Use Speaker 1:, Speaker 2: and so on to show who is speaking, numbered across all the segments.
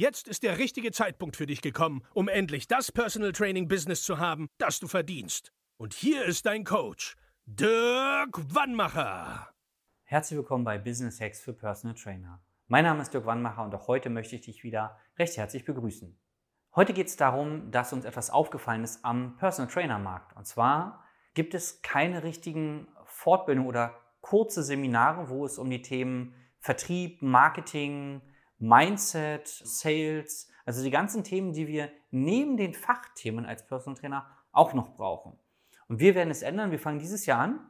Speaker 1: Jetzt ist der richtige Zeitpunkt für dich gekommen, um endlich das Personal Training Business zu haben, das du verdienst. Und hier ist dein Coach, Dirk Wannmacher.
Speaker 2: Herzlich willkommen bei Business Hacks für Personal Trainer. Mein Name ist Dirk Wannmacher und auch heute möchte ich dich wieder recht herzlich begrüßen. Heute geht es darum, dass uns etwas aufgefallen ist am Personal Trainer Markt. Und zwar gibt es keine richtigen Fortbildungen oder kurze Seminare, wo es um die Themen Vertrieb, Marketing, Mindset, Sales, also die ganzen Themen, die wir neben den Fachthemen als Personal Trainer auch noch brauchen. Und wir werden es ändern. Wir fangen dieses Jahr an.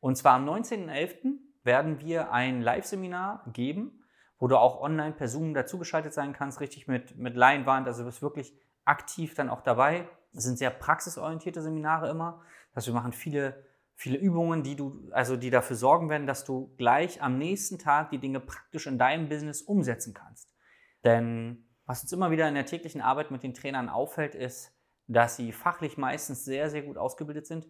Speaker 2: Und zwar am 19.11. werden wir ein Live-Seminar geben wo du auch online per Zoom dazugeschaltet sein kannst, richtig mit, mit Leinwand. Also du bist wirklich aktiv dann auch dabei. Das sind sehr praxisorientierte Seminare immer. Das heißt, wir machen viele, viele Übungen, die du, also die dafür sorgen werden, dass du gleich am nächsten Tag die Dinge praktisch in deinem Business umsetzen kannst. Denn was uns immer wieder in der täglichen Arbeit mit den Trainern auffällt, ist, dass sie fachlich meistens sehr, sehr gut ausgebildet sind.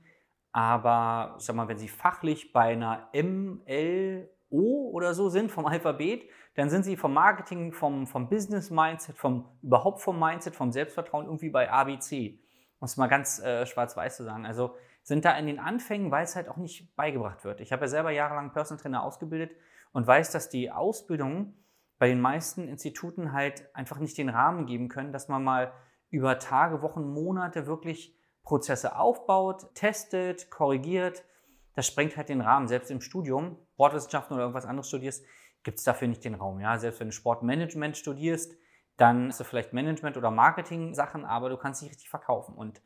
Speaker 2: Aber ich sag mal, wenn sie fachlich bei einer ML O oder so sind vom Alphabet, dann sind sie vom Marketing, vom, vom Business-Mindset, vom überhaupt vom Mindset, vom Selbstvertrauen irgendwie bei ABC. Um es mal ganz äh, schwarz-weiß zu sagen. Also sind da in den Anfängen, weil es halt auch nicht beigebracht wird. Ich habe ja selber jahrelang Personal Trainer ausgebildet und weiß, dass die Ausbildung bei den meisten Instituten halt einfach nicht den Rahmen geben können, dass man mal über Tage, Wochen, Monate wirklich Prozesse aufbaut, testet, korrigiert. Das sprengt halt den Rahmen. Selbst im Studium Sportwissenschaften oder irgendwas anderes studierst, gibt es dafür nicht den Raum. Ja? Selbst wenn du Sportmanagement studierst, dann hast du vielleicht Management- oder Marketing-Sachen, aber du kannst nicht richtig verkaufen. Und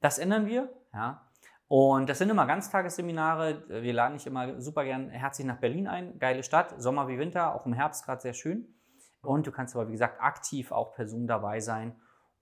Speaker 2: das ändern wir. Ja? Und das sind immer Ganztagesseminare. Wir laden dich immer super gern herzlich nach Berlin ein. Geile Stadt, Sommer wie Winter, auch im Herbst gerade sehr schön. Und du kannst aber, wie gesagt, aktiv auch per Zoom dabei sein.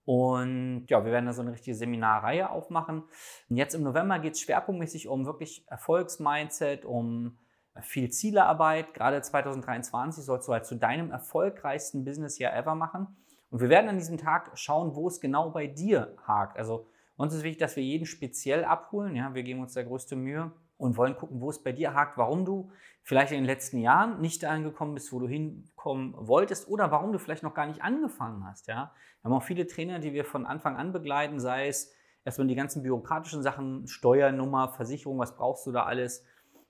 Speaker 2: Und ja, wir werden da so eine richtige Seminarreihe aufmachen. Und jetzt im November geht es schwerpunktmäßig um wirklich Erfolgsmindset, um viel Zielearbeit. Gerade 2023 sollst du halt zu deinem erfolgreichsten Business Jahr ever machen. Und wir werden an diesem Tag schauen, wo es genau bei dir hakt. Also uns ist wichtig, dass wir jeden speziell abholen. Ja, wir geben uns da größte Mühe und wollen gucken, wo es bei dir hakt, warum du vielleicht in den letzten Jahren nicht dahin gekommen bist, wo du hinkommen wolltest oder warum du vielleicht noch gar nicht angefangen hast. Ja? Wir haben auch viele Trainer, die wir von Anfang an begleiten, sei es erstmal die ganzen bürokratischen Sachen, Steuernummer, Versicherung, was brauchst du da alles,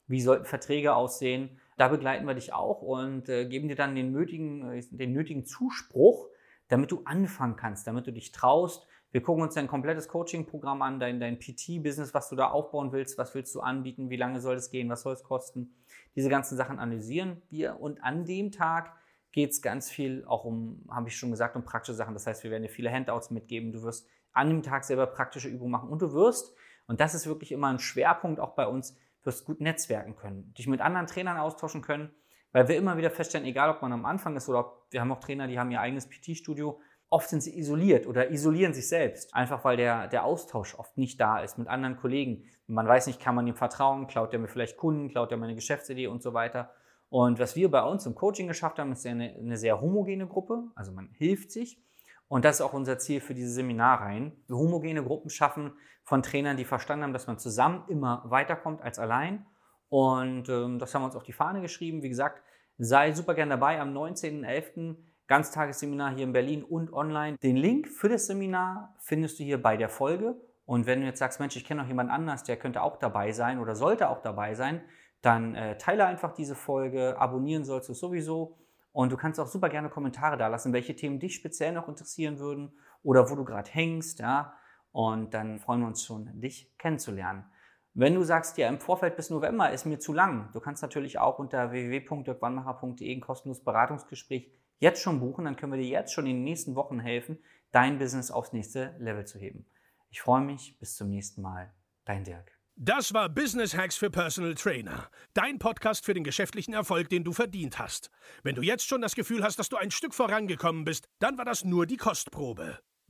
Speaker 2: wie sollten Verträge aussehen. Da begleiten wir dich auch und äh, geben dir dann den nötigen, äh, den nötigen Zuspruch, damit du anfangen kannst, damit du dich traust. Wir gucken uns dein komplettes Coaching-Programm an, dein, dein PT-Business, was du da aufbauen willst, was willst du anbieten, wie lange soll es gehen, was soll es kosten. Diese ganzen Sachen analysieren wir und an dem Tag geht es ganz viel auch um, habe ich schon gesagt, um praktische Sachen. Das heißt, wir werden dir viele Handouts mitgeben. Du wirst an dem Tag selber praktische Übungen machen und du wirst, und das ist wirklich immer ein Schwerpunkt auch bei uns, wirst gut netzwerken können, dich mit anderen Trainern austauschen können, weil wir immer wieder feststellen, egal ob man am Anfang ist oder ob, wir haben auch Trainer, die haben ihr eigenes PT-Studio, oft sind sie isoliert oder isolieren sich selbst, einfach weil der, der Austausch oft nicht da ist mit anderen Kollegen. Man weiß nicht, kann man ihm vertrauen, klaut er mir vielleicht Kunden, klaut er mir eine Geschäftsidee und so weiter. Und was wir bei uns im Coaching geschafft haben, ist eine, eine sehr homogene Gruppe, also man hilft sich. Und das ist auch unser Ziel für diese Seminarreihen. Homogene Gruppen schaffen von Trainern, die verstanden haben, dass man zusammen immer weiterkommt als allein. Und ähm, das haben wir uns auf die Fahne geschrieben. Wie gesagt, sei super gern dabei am 19.11. Ganztagesseminar hier in Berlin und online. Den Link für das Seminar findest du hier bei der Folge. Und wenn du jetzt sagst, Mensch, ich kenne noch jemand anders, der könnte auch dabei sein oder sollte auch dabei sein, dann äh, teile einfach diese Folge, abonnieren sollst du sowieso. Und du kannst auch super gerne Kommentare da lassen, welche Themen dich speziell noch interessieren würden oder wo du gerade hängst, ja. Und dann freuen wir uns schon, dich kennenzulernen. Wenn du sagst, ja, im Vorfeld bis November ist mir zu lang, du kannst natürlich auch unter www.dirkwannmacher.de ein kostenloses Beratungsgespräch jetzt schon buchen, dann können wir dir jetzt schon in den nächsten Wochen helfen, dein Business aufs nächste Level zu heben. Ich freue mich, bis zum nächsten Mal. Dein Dirk.
Speaker 1: Das war Business Hacks für Personal Trainer. Dein Podcast für den geschäftlichen Erfolg, den du verdient hast. Wenn du jetzt schon das Gefühl hast, dass du ein Stück vorangekommen bist, dann war das nur die Kostprobe.